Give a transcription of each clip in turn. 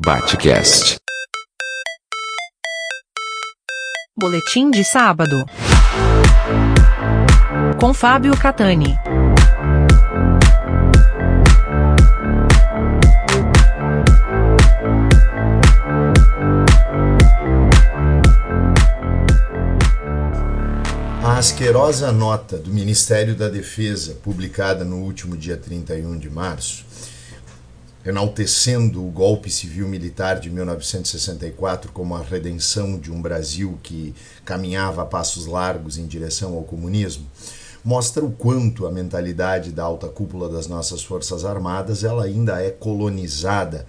Batcast. Boletim de sábado. Com Fábio Catani. A asquerosa nota do Ministério da Defesa, publicada no último dia 31 de março, enaltecendo o golpe civil-militar de 1964 como a redenção de um Brasil que caminhava a passos largos em direção ao comunismo, mostra o quanto a mentalidade da alta cúpula das nossas Forças Armadas ela ainda é colonizada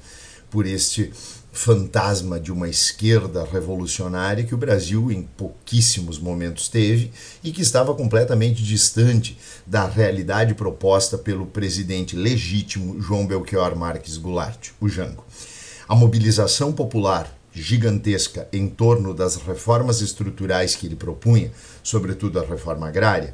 por este fantasma de uma esquerda revolucionária que o Brasil em pouquíssimos momentos teve e que estava completamente distante da realidade proposta pelo presidente legítimo João Belchior Marques Goulart, o Jango. A mobilização popular gigantesca em torno das reformas estruturais que ele propunha, sobretudo a reforma agrária,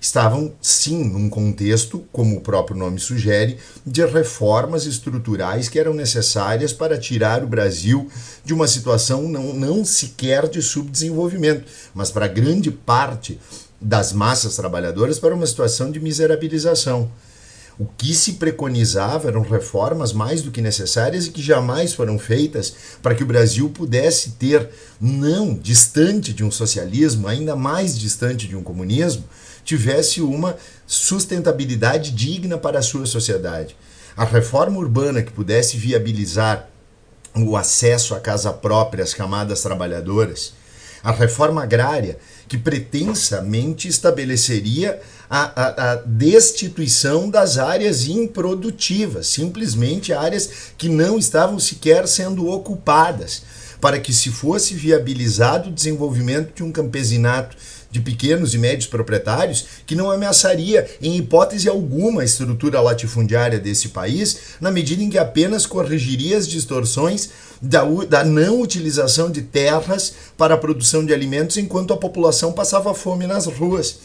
estavam sim num contexto, como o próprio nome sugere, de reformas estruturais que eram necessárias para tirar o Brasil de uma situação não, não sequer de subdesenvolvimento, mas para grande parte das massas trabalhadoras para uma situação de miserabilização. O que se preconizava eram reformas mais do que necessárias e que jamais foram feitas para que o Brasil pudesse ter, não distante de um socialismo, ainda mais distante de um comunismo, tivesse uma sustentabilidade digna para a sua sociedade. A reforma urbana que pudesse viabilizar o acesso à casa própria às camadas trabalhadoras, a reforma agrária que pretensamente estabeleceria a, a, a, destituição das áreas improdutivas, simplesmente áreas que não estavam sequer sendo ocupadas, para que se fosse viabilizado o desenvolvimento de um campesinato de pequenos e médios proprietários que não ameaçaria, em hipótese alguma, a estrutura latifundiária desse país, na medida em que apenas corrigiria as distorções da, da não utilização de terras para a produção de alimentos enquanto a população passava fome nas ruas.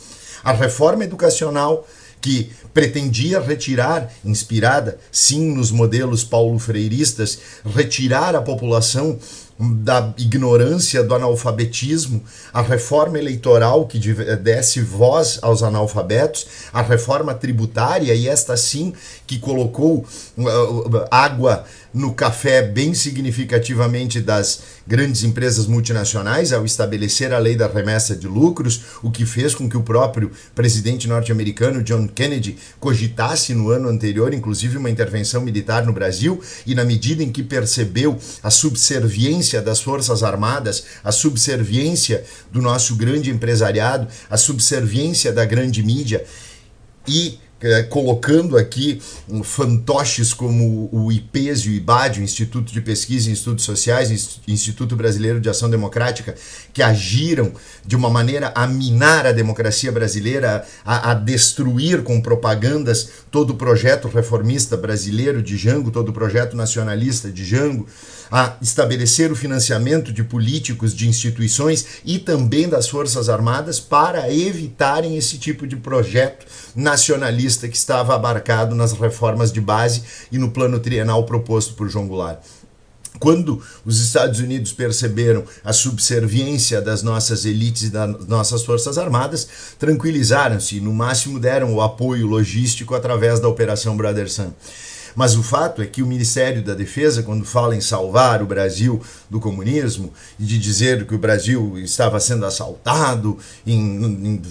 A reforma educacional que pretendia retirar, inspirada sim nos modelos paulo-freiristas, retirar a população da ignorância, do analfabetismo, a reforma eleitoral que desse voz aos analfabetos, a reforma tributária, e esta sim que colocou uh, uh, água no café bem significativamente das grandes empresas multinacionais ao estabelecer a lei da remessa de lucros, o que fez com que o próprio presidente norte-americano John Kennedy cogitasse no ano anterior, inclusive, uma intervenção militar no Brasil, e na medida em que percebeu a subserviência das Forças Armadas, a subserviência do nosso grande empresariado, a subserviência da grande mídia. E é, colocando aqui um, fantoches como o IPES e o IBAD, o Instituto de Pesquisa em Estudos Sociais, Instituto Brasileiro de Ação Democrática, que agiram de uma maneira a minar a democracia brasileira, a, a destruir com propagandas todo o projeto reformista brasileiro de Jango, todo o projeto nacionalista de Jango, a estabelecer o financiamento de políticos, de instituições e também das Forças Armadas para evitarem esse tipo de projeto nacionalista que estava abarcado nas reformas de base e no plano trienal proposto por João Goulart. Quando os Estados Unidos perceberam a subserviência das nossas elites e das nossas forças armadas, tranquilizaram-se e, no máximo, deram o apoio logístico através da Operação Brother Sun. Mas o fato é que o Ministério da Defesa, quando fala em salvar o Brasil do comunismo e de dizer que o Brasil estava sendo assaltado em, em,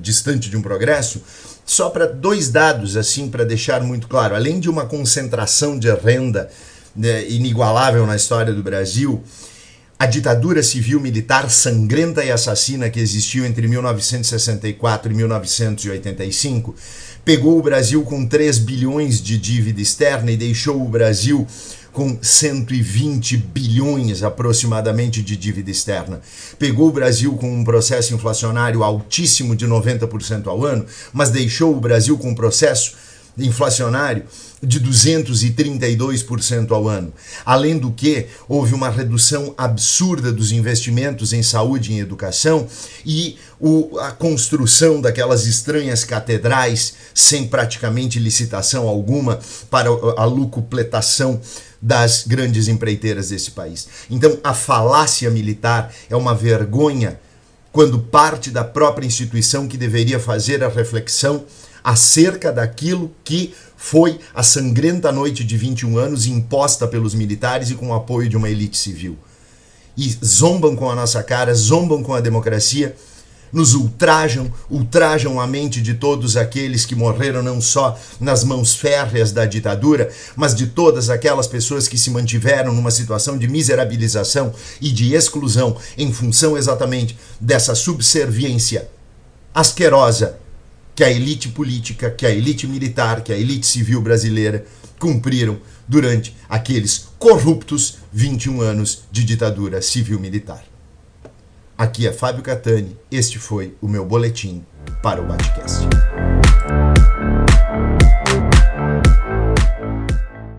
distante de um progresso, só para dois dados assim para deixar muito claro, além de uma concentração de renda né, inigualável na história do Brasil, a ditadura civil militar sangrenta e assassina que existiu entre 1964 e 1985 pegou o Brasil com 3 bilhões de dívida externa e deixou o Brasil com 120 bilhões aproximadamente de dívida externa. Pegou o Brasil com um processo inflacionário altíssimo de 90% ao ano, mas deixou o Brasil com um processo inflacionário de 232% ao ano. Além do que, houve uma redução absurda dos investimentos em saúde e em educação e o, a construção daquelas estranhas catedrais sem praticamente licitação alguma para a lucupletação das grandes empreiteiras desse país. Então, a falácia militar é uma vergonha quando parte da própria instituição que deveria fazer a reflexão acerca daquilo que foi a sangrenta noite de 21 anos imposta pelos militares e com o apoio de uma elite civil. E zombam com a nossa cara, zombam com a democracia nos ultrajam, ultrajam a mente de todos aqueles que morreram não só nas mãos férreas da ditadura, mas de todas aquelas pessoas que se mantiveram numa situação de miserabilização e de exclusão em função exatamente dessa subserviência asquerosa que a elite política, que a elite militar, que a elite civil brasileira cumpriram durante aqueles corruptos 21 anos de ditadura civil-militar. Aqui é Fábio Catani, este foi o meu boletim para o Batcast.